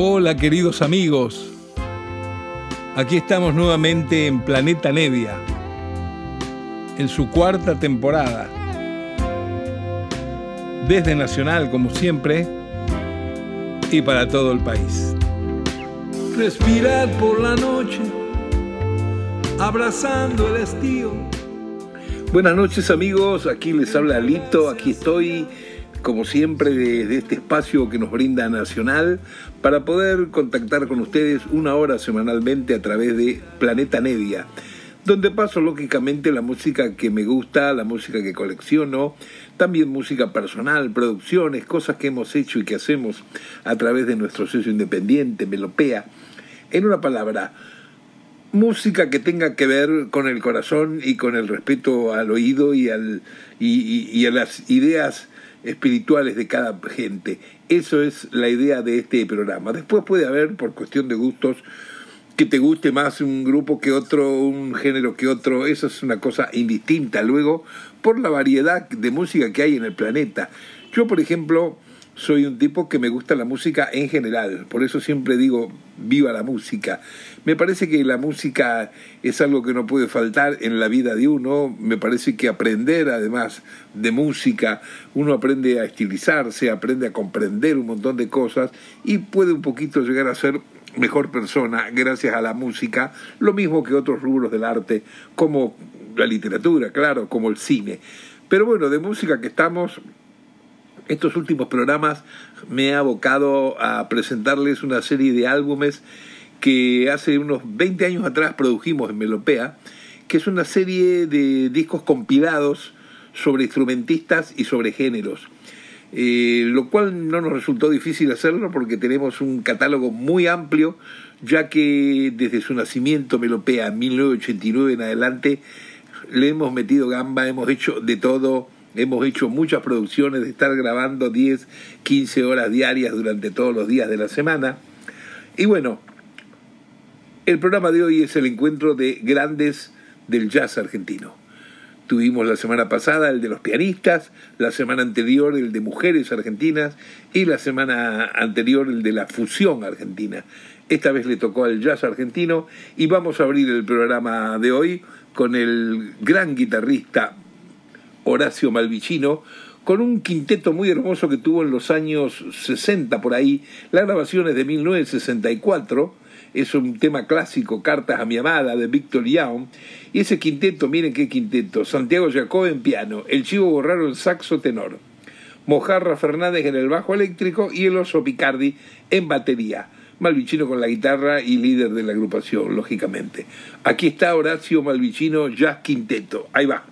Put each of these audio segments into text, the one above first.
Hola queridos amigos, aquí estamos nuevamente en Planeta Nevia, en su cuarta temporada. Desde Nacional, como siempre, y para todo el país. Respirar por la noche, abrazando el estío. Buenas noches amigos, aquí les habla Lito, aquí estoy como siempre, desde este espacio que nos brinda Nacional para poder contactar con ustedes una hora semanalmente a través de Planeta Nevia, donde paso lógicamente la música que me gusta, la música que colecciono, también música personal, producciones, cosas que hemos hecho y que hacemos a través de nuestro sello independiente, Melopea. En una palabra, música que tenga que ver con el corazón y con el respeto al oído y, al, y a las ideas espirituales de cada gente. Eso es la idea de este programa. Después puede haber, por cuestión de gustos, que te guste más un grupo que otro, un género que otro, eso es una cosa indistinta. Luego, por la variedad de música que hay en el planeta. Yo, por ejemplo, soy un tipo que me gusta la música en general, por eso siempre digo viva la música. Me parece que la música es algo que no puede faltar en la vida de uno, me parece que aprender además de música, uno aprende a estilizarse, aprende a comprender un montón de cosas y puede un poquito llegar a ser mejor persona gracias a la música, lo mismo que otros rubros del arte, como la literatura, claro, como el cine. Pero bueno, de música que estamos estos últimos programas me he abocado a presentarles una serie de álbumes que hace unos 20 años atrás produjimos en Melopea, que es una serie de discos compilados sobre instrumentistas y sobre géneros. Eh, lo cual no nos resultó difícil hacerlo porque tenemos un catálogo muy amplio, ya que desde su nacimiento, Melopea, 1989 en adelante, le hemos metido gamba, hemos hecho de todo, Hemos hecho muchas producciones de estar grabando 10, 15 horas diarias durante todos los días de la semana. Y bueno, el programa de hoy es el encuentro de grandes del jazz argentino. Tuvimos la semana pasada el de los pianistas, la semana anterior el de mujeres argentinas y la semana anterior el de la fusión argentina. Esta vez le tocó al jazz argentino y vamos a abrir el programa de hoy con el gran guitarrista Horacio Malvicino, con un quinteto muy hermoso que tuvo en los años 60 por ahí. La grabación es de 1964, es un tema clásico, Cartas a mi amada, de Víctor Young. Y ese quinteto, miren qué quinteto, Santiago Jacob en piano, el Chivo Borraro en saxo tenor, Mojarra Fernández en el bajo eléctrico y el Oso Picardi en batería. Malvicino con la guitarra y líder de la agrupación, lógicamente. Aquí está Horacio Malvicino Jazz Quinteto. Ahí va.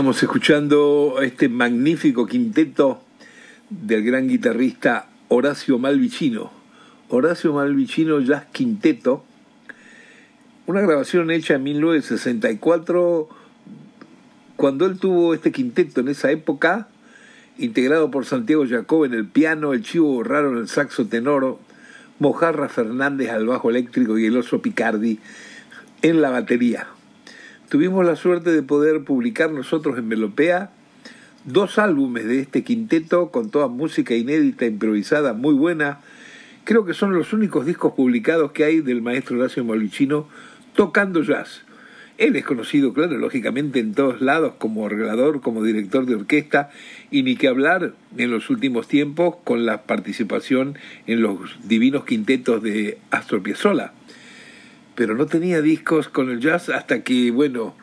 Estábamos escuchando este magnífico quinteto del gran guitarrista Horacio Malvicino. Horacio Malvicino Jazz Quinteto, una grabación hecha en 1964, cuando él tuvo este quinteto en esa época, integrado por Santiago Jacob en el piano, el Chivo Raro en el saxo tenoro, Mojarra Fernández al bajo eléctrico y el oso Picardi en la batería. Tuvimos la suerte de poder publicar nosotros en Melopea dos álbumes de este quinteto con toda música inédita, improvisada, muy buena. Creo que son los únicos discos publicados que hay del maestro Horacio Molichino tocando jazz. Él es conocido, claro, lógicamente en todos lados como arreglador, como director de orquesta y ni que hablar en los últimos tiempos con la participación en los divinos quintetos de Astor Piazzolla pero no tenía discos con el jazz hasta que, bueno,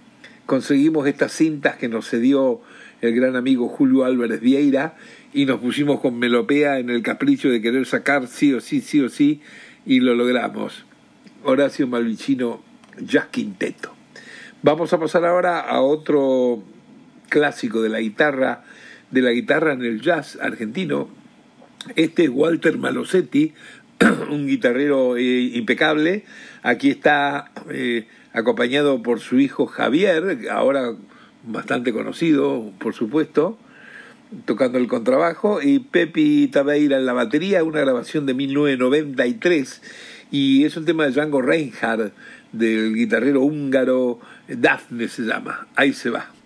conseguimos estas cintas que nos cedió el gran amigo Julio Álvarez Vieira y nos pusimos con melopea en el capricho de querer sacar sí o sí, sí o sí, y lo logramos. Horacio Malvicino, Jazz Quinteto. Vamos a pasar ahora a otro clásico de la guitarra, de la guitarra en el jazz argentino. Este es Walter Malosetti, un guitarrero eh, impecable. Aquí está eh, acompañado por su hijo Javier, ahora bastante conocido, por supuesto, tocando el contrabajo, y Pepi Tabeira en la batería, una grabación de 1993, y es un tema de Django Reinhardt, del guitarrero húngaro Daphne se llama. Ahí se va.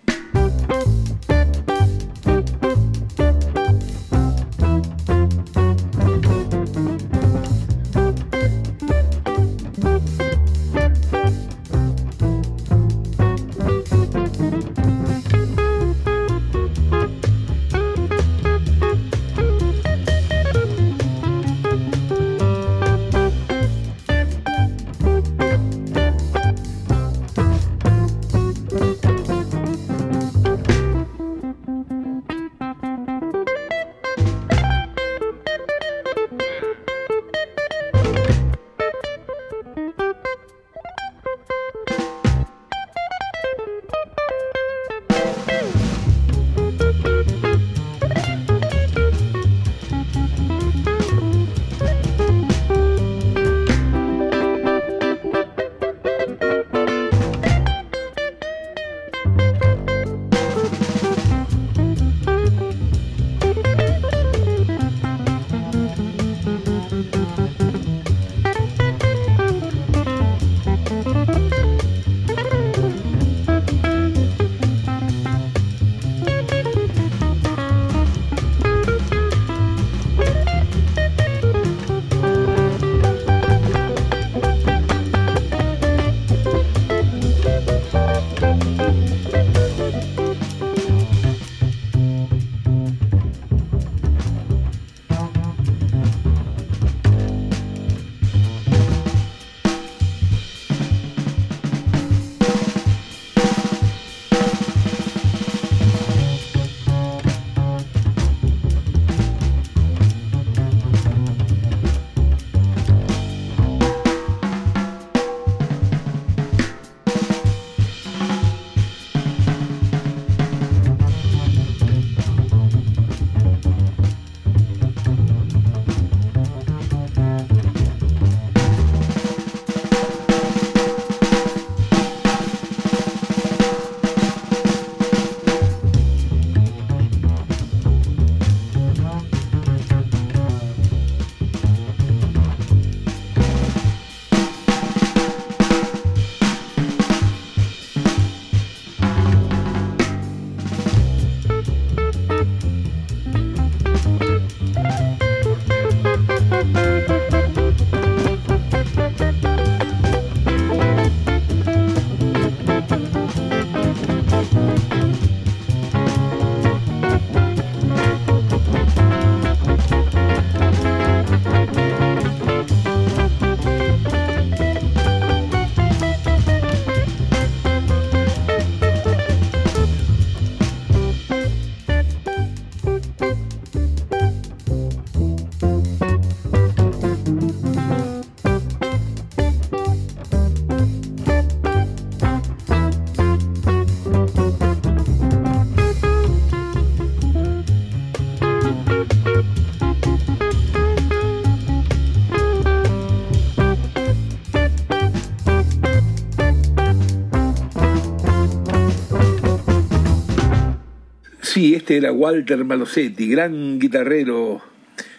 Este era Walter Malosetti, gran guitarrero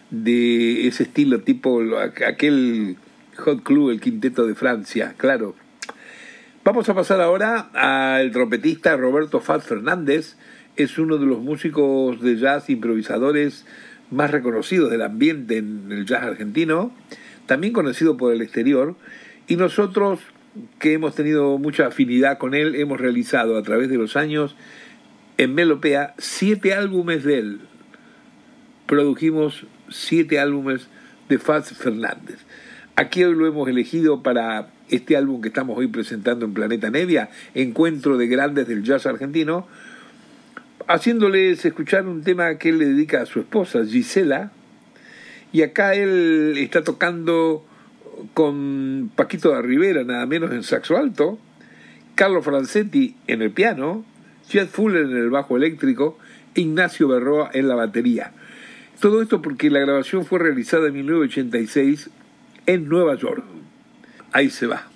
de ese estilo tipo aquel Hot Club, el quinteto de Francia, claro. Vamos a pasar ahora al trompetista Roberto Faz Fernández, es uno de los músicos de jazz improvisadores más reconocidos del ambiente en el jazz argentino, también conocido por el exterior, y nosotros que hemos tenido mucha afinidad con él, hemos realizado a través de los años en Melopea siete álbumes de él. Produjimos siete álbumes de Faz Fernández. Aquí hoy lo hemos elegido para este álbum que estamos hoy presentando en Planeta Nevia, Encuentro de Grandes del Jazz Argentino, haciéndoles escuchar un tema que él le dedica a su esposa, Gisela, y acá él está tocando con Paquito de Rivera, nada menos en saxo alto, Carlos Francetti en el piano, Jet Fuller en el bajo eléctrico, Ignacio Berroa en la batería. Todo esto porque la grabación fue realizada en 1986 en Nueva York. Ahí se va.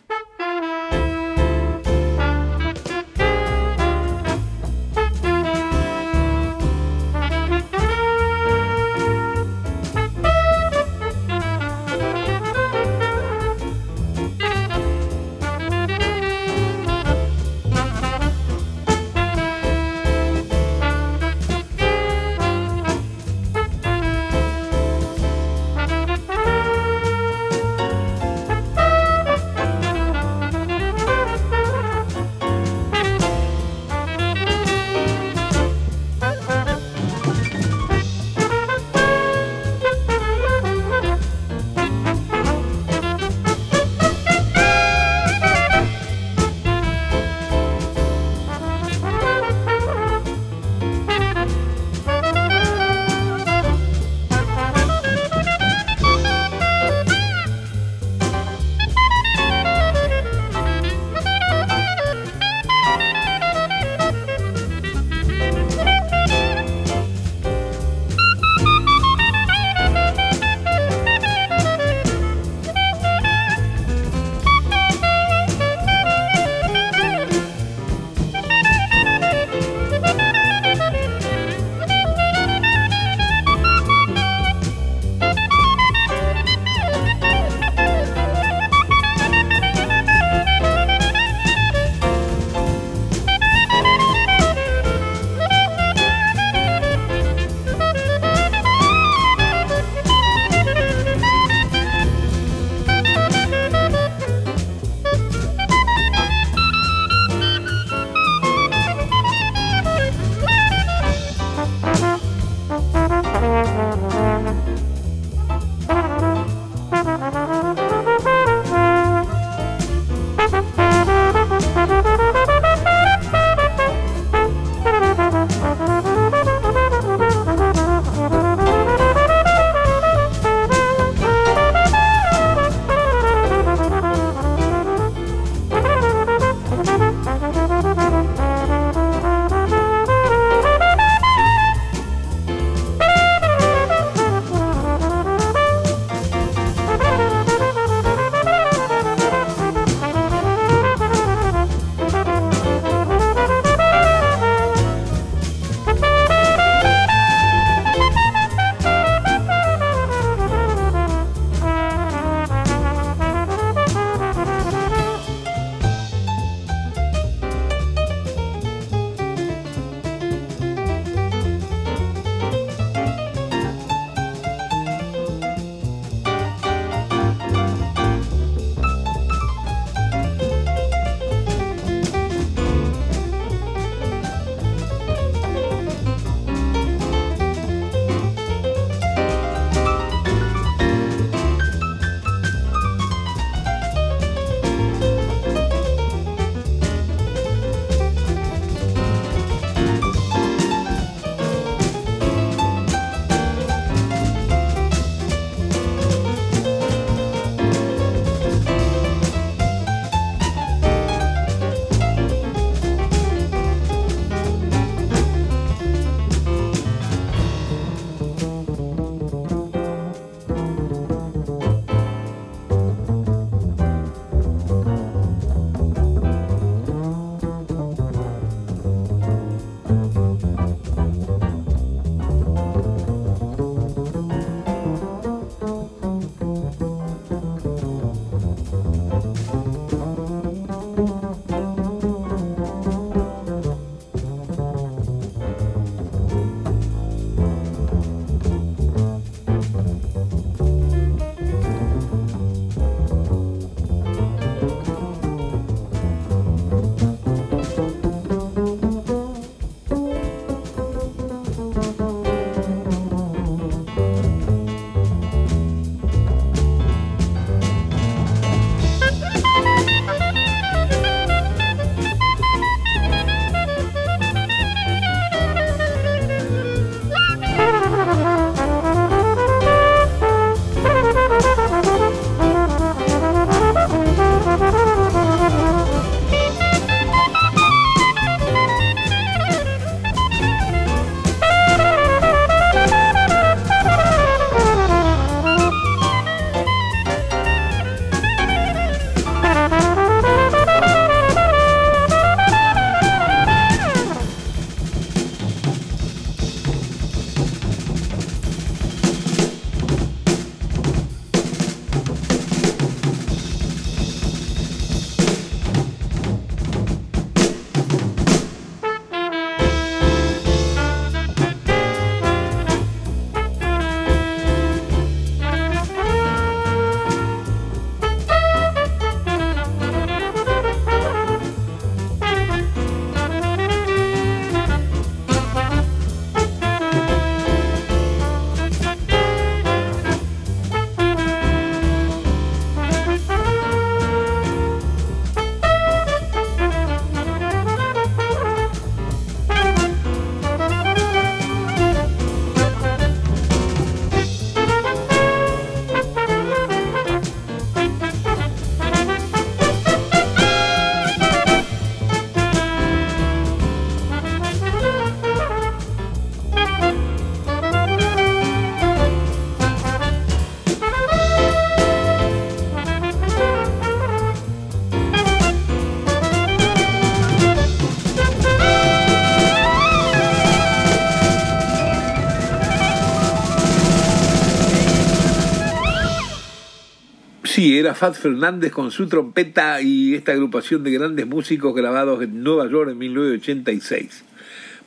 Era Fat Fernández con su trompeta y esta agrupación de grandes músicos grabados en Nueva York en 1986.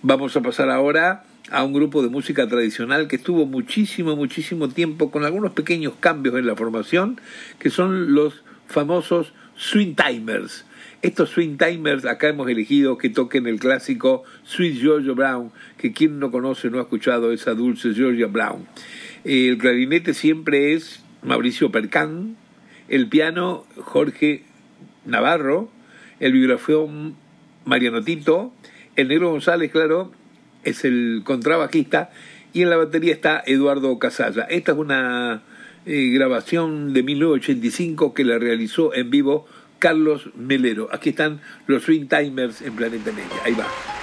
Vamos a pasar ahora a un grupo de música tradicional que estuvo muchísimo, muchísimo tiempo con algunos pequeños cambios en la formación, que son los famosos Swing Timers. Estos Swing Timers acá hemos elegido que toquen el clásico Sweet Georgia Brown, que quien no conoce no ha escuchado esa dulce Georgia Brown. El clarinete siempre es Mauricio Percán, el piano Jorge Navarro, el vibración Mariano Tito, el negro González, claro, es el contrabajista, y en la batería está Eduardo Casalla. Esta es una eh, grabación de 1985 que la realizó en vivo Carlos Melero. Aquí están los Swing Timers en Planeta Media. Ahí va.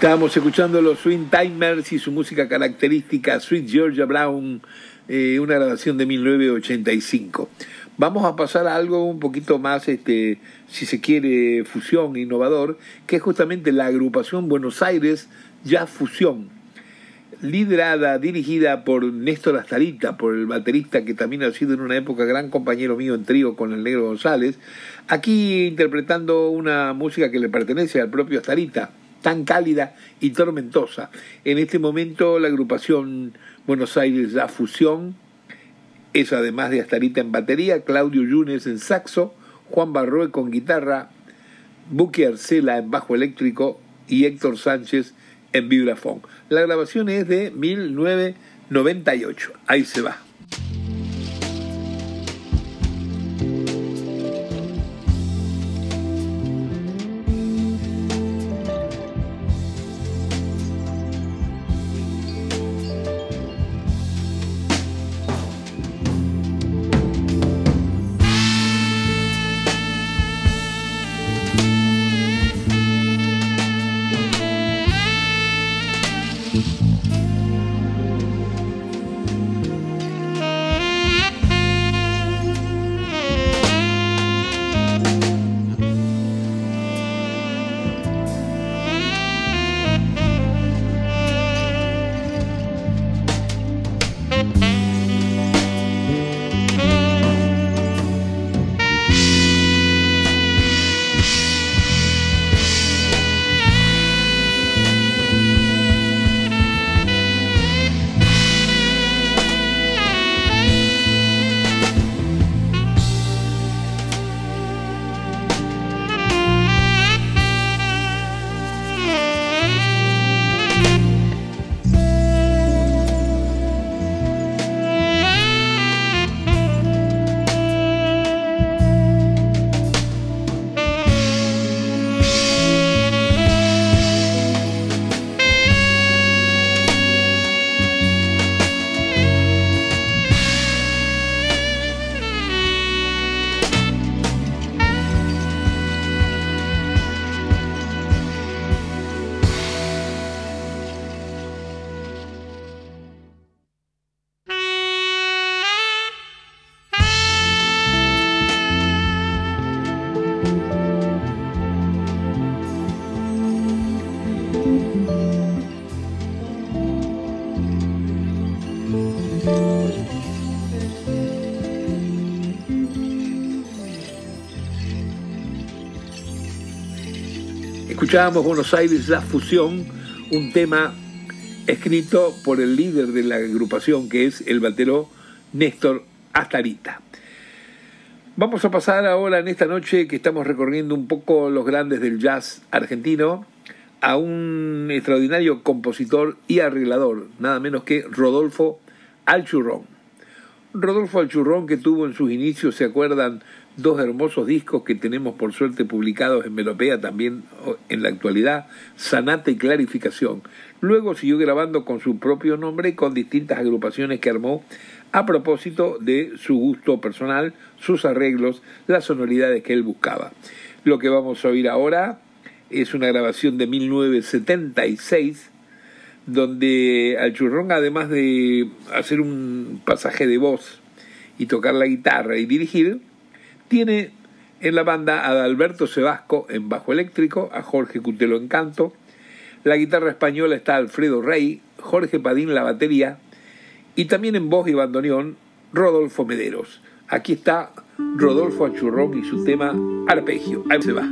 Estábamos escuchando los Swing Timers y su música característica Sweet Georgia Brown, eh, una grabación de 1985. Vamos a pasar a algo un poquito más, este, si se quiere, fusión, innovador, que es justamente la agrupación Buenos Aires Jazz Fusión, liderada, dirigida por Néstor Astarita, por el baterista que también ha sido en una época gran compañero mío en trío con el Negro González, aquí interpretando una música que le pertenece al propio Astarita tan cálida y tormentosa. En este momento la agrupación Buenos Aires La Fusión es además de Astarita en batería, Claudio Yunes en saxo, Juan Barroe con guitarra, Buque Arcela en bajo eléctrico y Héctor Sánchez en vibrafón. La grabación es de 1998. Ahí se va. Escuchábamos Buenos Aires La Fusión, un tema escrito por el líder de la agrupación que es el batero Néstor Astarita. Vamos a pasar ahora en esta noche que estamos recorriendo un poco los grandes del jazz argentino a un extraordinario compositor y arreglador, nada menos que Rodolfo Alchurrón. Rodolfo Alchurrón que tuvo en sus inicios, se acuerdan, dos hermosos discos que tenemos por suerte publicados en Melopea también en la actualidad, Sanata y Clarificación. Luego siguió grabando con su propio nombre con distintas agrupaciones que armó a propósito de su gusto personal, sus arreglos, las sonoridades que él buscaba. Lo que vamos a oír ahora es una grabación de 1976 donde al churrón además de hacer un pasaje de voz y tocar la guitarra y dirigir, tiene en la banda a Alberto Sebasco en bajo eléctrico, a Jorge Cutelo en canto, la guitarra española está Alfredo Rey, Jorge Padín la batería y también en voz y bandoneón Rodolfo Mederos. Aquí está Rodolfo Achurrón y su tema Arpegio. Ahí se va.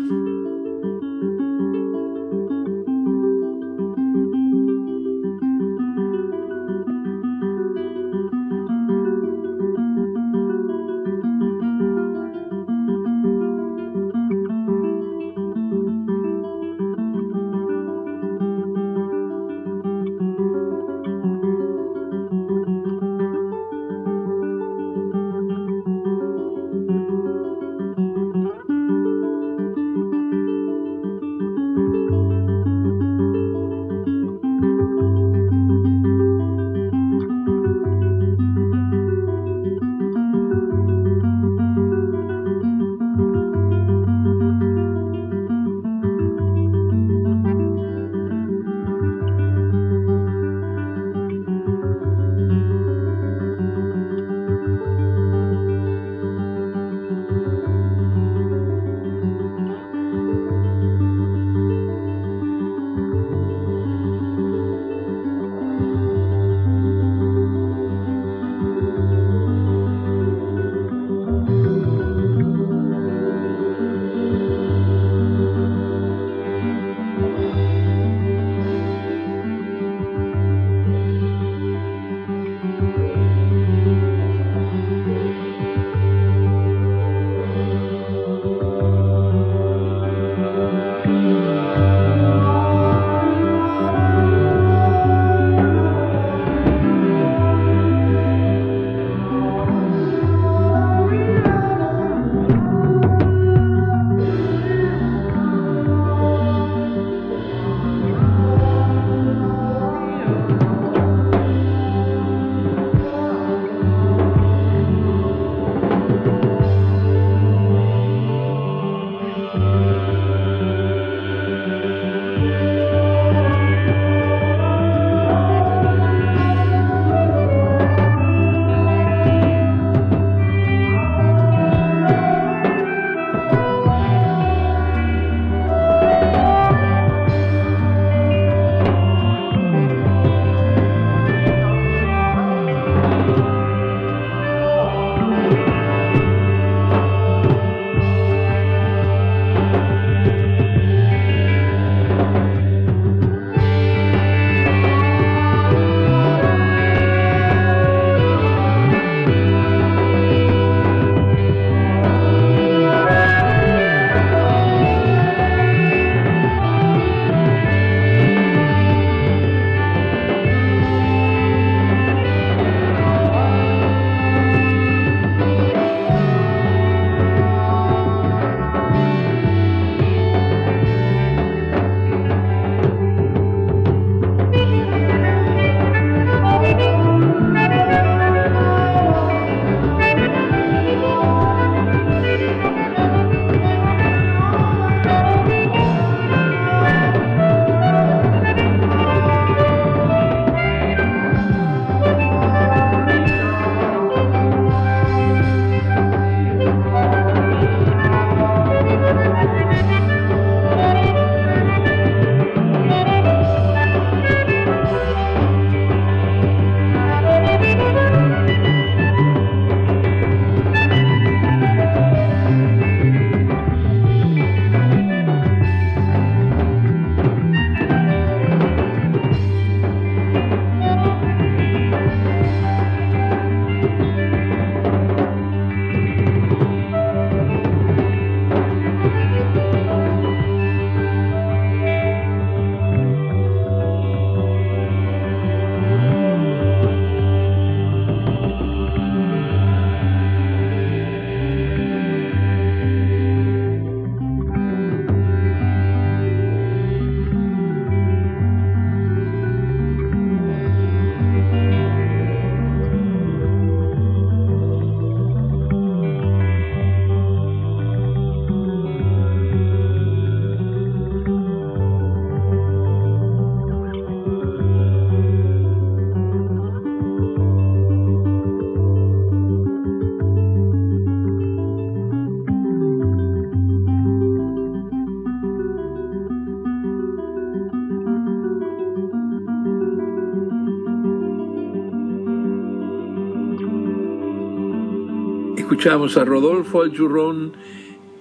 Escuchamos a Rodolfo Alchurrón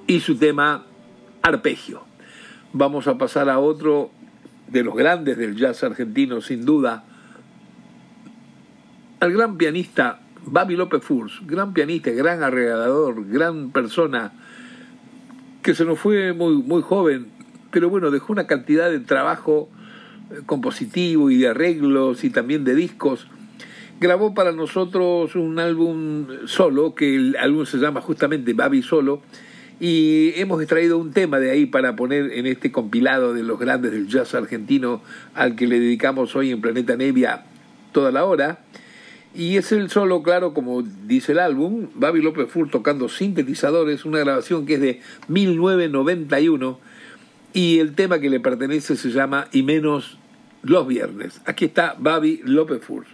y su tema Arpegio. Vamos a pasar a otro de los grandes del jazz argentino, sin duda, al gran pianista Babi López Furs, gran pianista, gran arreglador, gran persona, que se nos fue muy, muy joven, pero bueno, dejó una cantidad de trabajo eh, compositivo y de arreglos y también de discos. Grabó para nosotros un álbum solo, que el álbum se llama justamente Babi Solo, y hemos extraído un tema de ahí para poner en este compilado de los grandes del jazz argentino al que le dedicamos hoy en Planeta Nevia toda la hora. Y es el solo, claro, como dice el álbum, Babi López Fur tocando sintetizadores, una grabación que es de 1991 y el tema que le pertenece se llama Y menos los viernes. Aquí está Babi López Fur.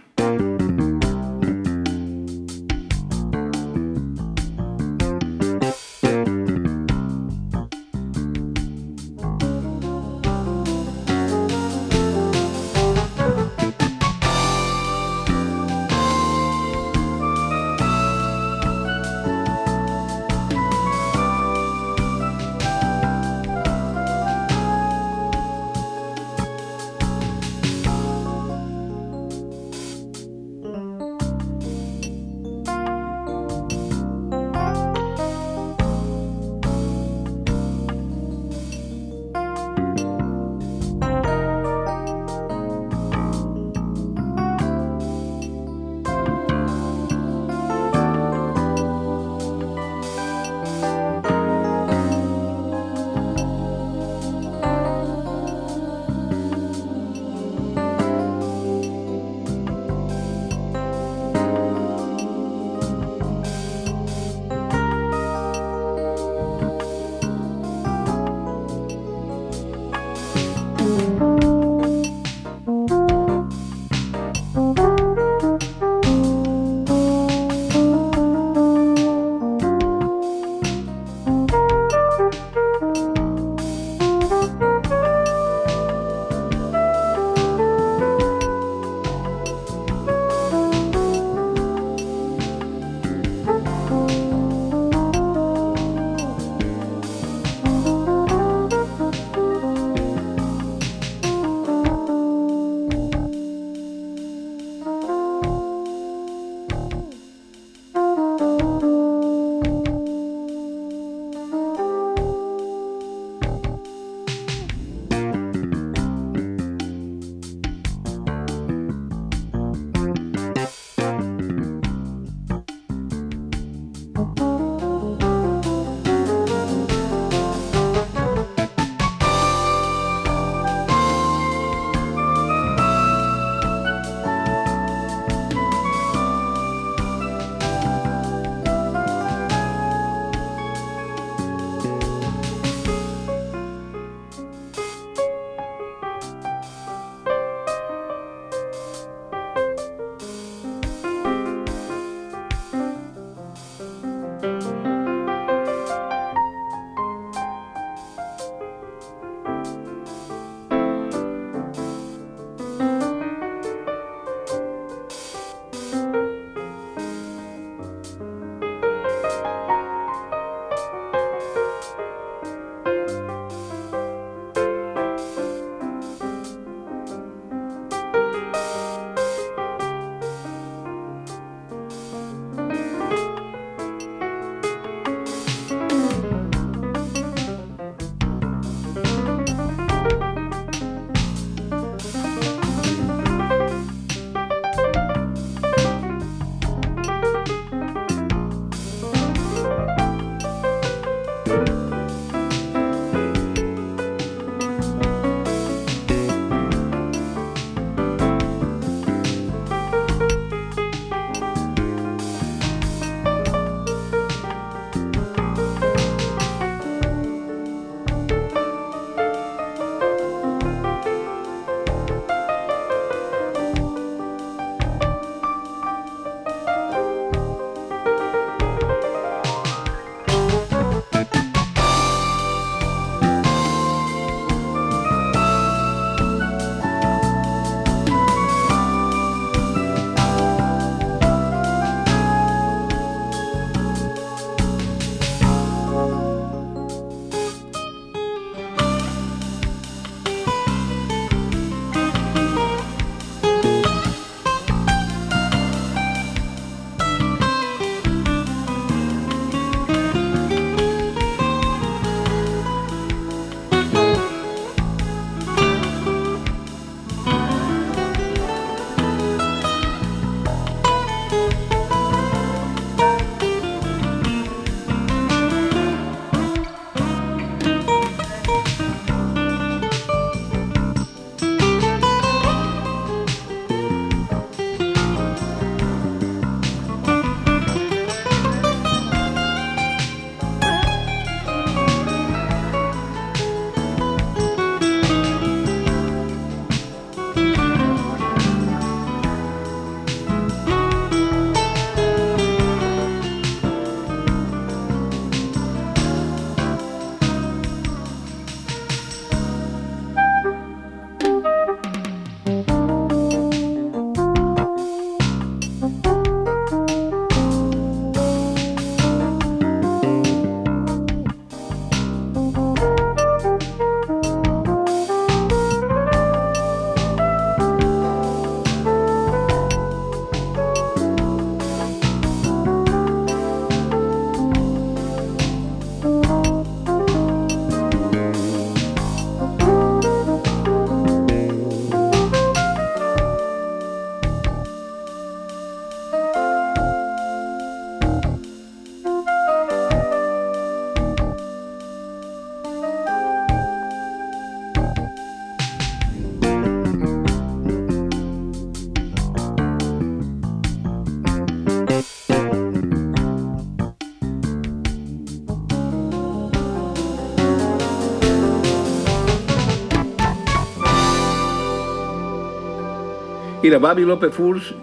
Era Babi López Furs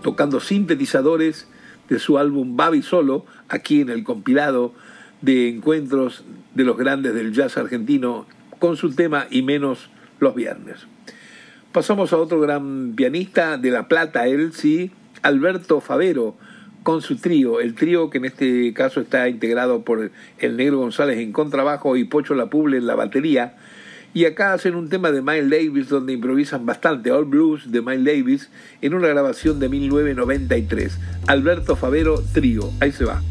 tocando sintetizadores de su álbum Babi Solo, aquí en el compilado de encuentros de los grandes del jazz argentino, con su tema y menos los viernes. Pasamos a otro gran pianista de La Plata, él sí, Alberto Favero, con su trío, el trío que en este caso está integrado por el Negro González en contrabajo y Pocho Lapuble en la batería, y acá hacen un tema de Miles Davis donde improvisan bastante, All Blues de Miles Davis, en una grabación de 1993. Alberto Favero Trío, ahí se va.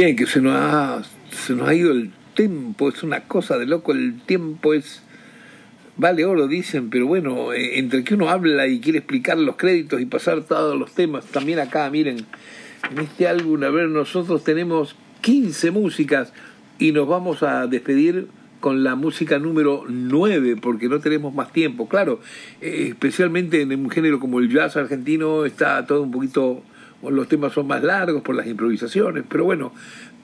Bien, que se nos ha, se nos ha ido el tiempo, es una cosa de loco, el tiempo es vale oro, dicen, pero bueno, eh, entre que uno habla y quiere explicar los créditos y pasar todos los temas, también acá, miren, en este álbum, a ver, nosotros tenemos 15 músicas y nos vamos a despedir con la música número 9, porque no tenemos más tiempo. Claro, eh, especialmente en un género como el jazz argentino está todo un poquito, los temas son más largos por las improvisaciones, pero bueno,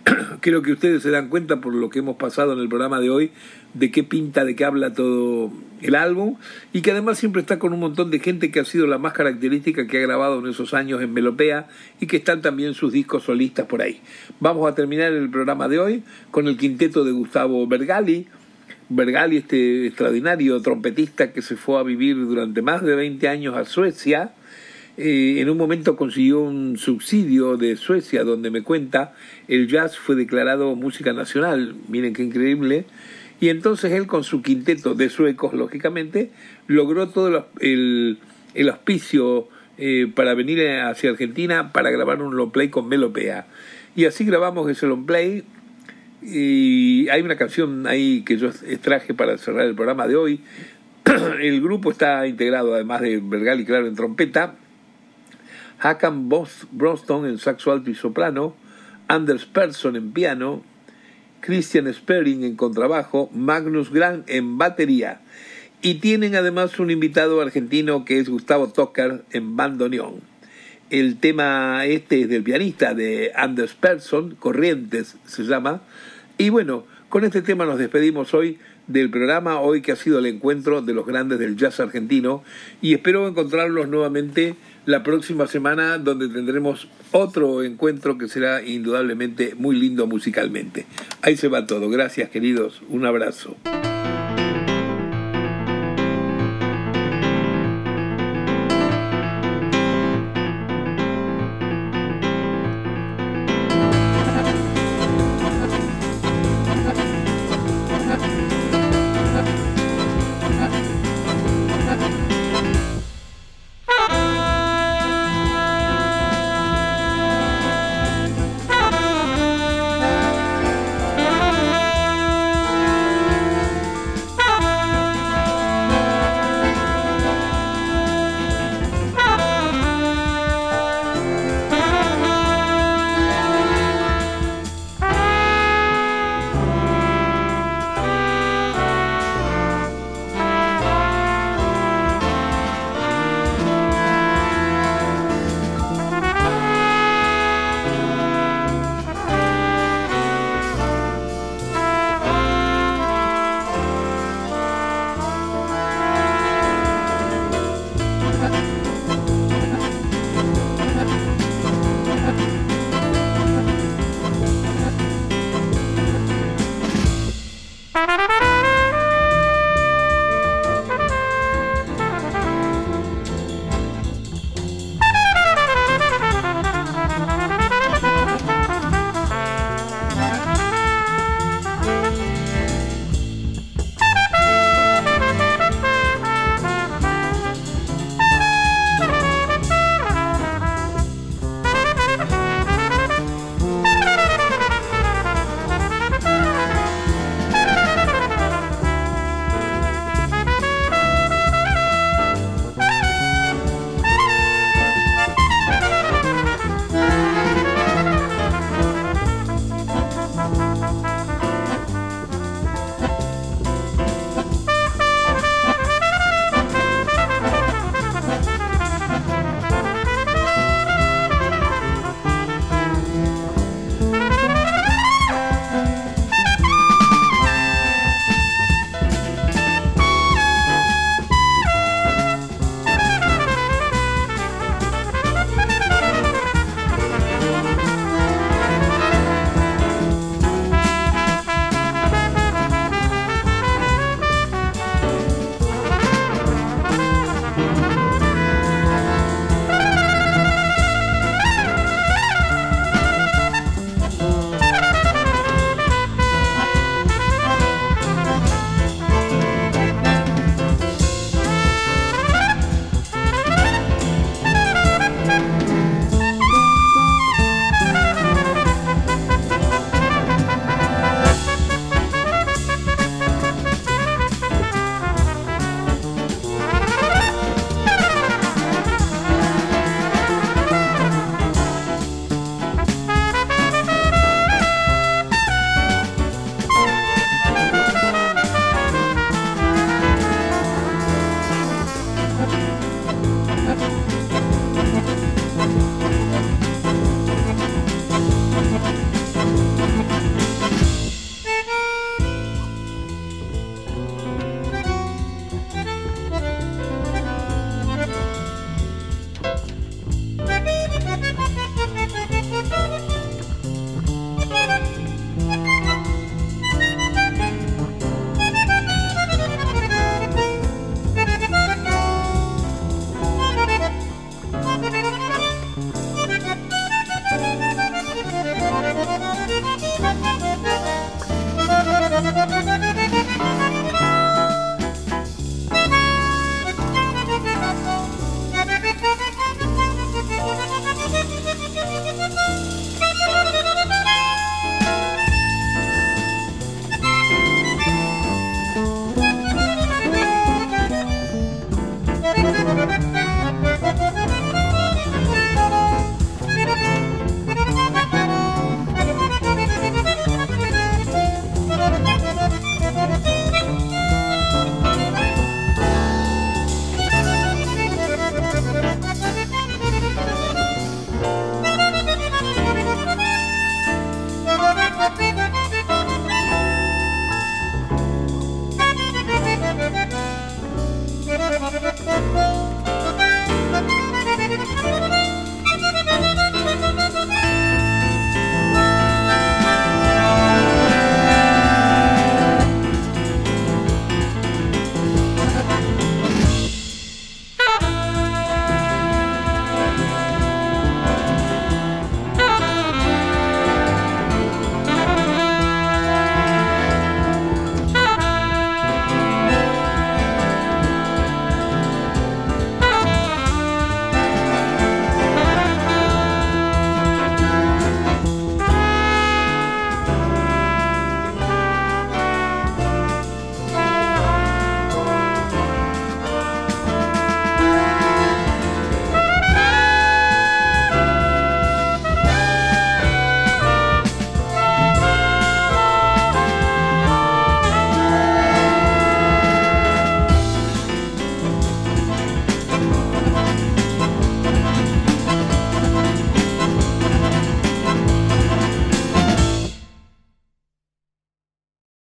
creo que ustedes se dan cuenta por lo que hemos pasado en el programa de hoy, de qué pinta, de qué habla todo el álbum, y que además siempre está con un montón de gente que ha sido la más característica que ha grabado en esos años en Melopea y que están también sus discos solistas por ahí. Vamos a terminar el programa de hoy con el quinteto de Gustavo Bergali. Bergali, este extraordinario trompetista que se fue a vivir durante más de 20 años a Suecia, eh, en un momento consiguió un subsidio de Suecia donde me cuenta el jazz fue declarado música nacional, miren qué increíble, y entonces él con su quinteto de suecos, lógicamente, logró todo el, el auspicio eh, para venir hacia Argentina para grabar un long play con Melopea. Y así grabamos ese long play. Y hay una canción ahí que yo extraje para cerrar el programa de hoy. El grupo está integrado, además de Bergali, claro, en trompeta, Hakan Bronston en saxo alto y soprano, Anders Persson en piano, Christian Sperring en contrabajo, Magnus Grant en batería. Y tienen además un invitado argentino que es Gustavo Tocker en bandoneón. El tema este es del pianista de Anders Persson, Corrientes se llama. Y bueno, con este tema nos despedimos hoy del programa, hoy que ha sido el encuentro de los grandes del jazz argentino. Y espero encontrarlos nuevamente la próxima semana donde tendremos otro encuentro que será indudablemente muy lindo musicalmente. Ahí se va todo. Gracias queridos. Un abrazo.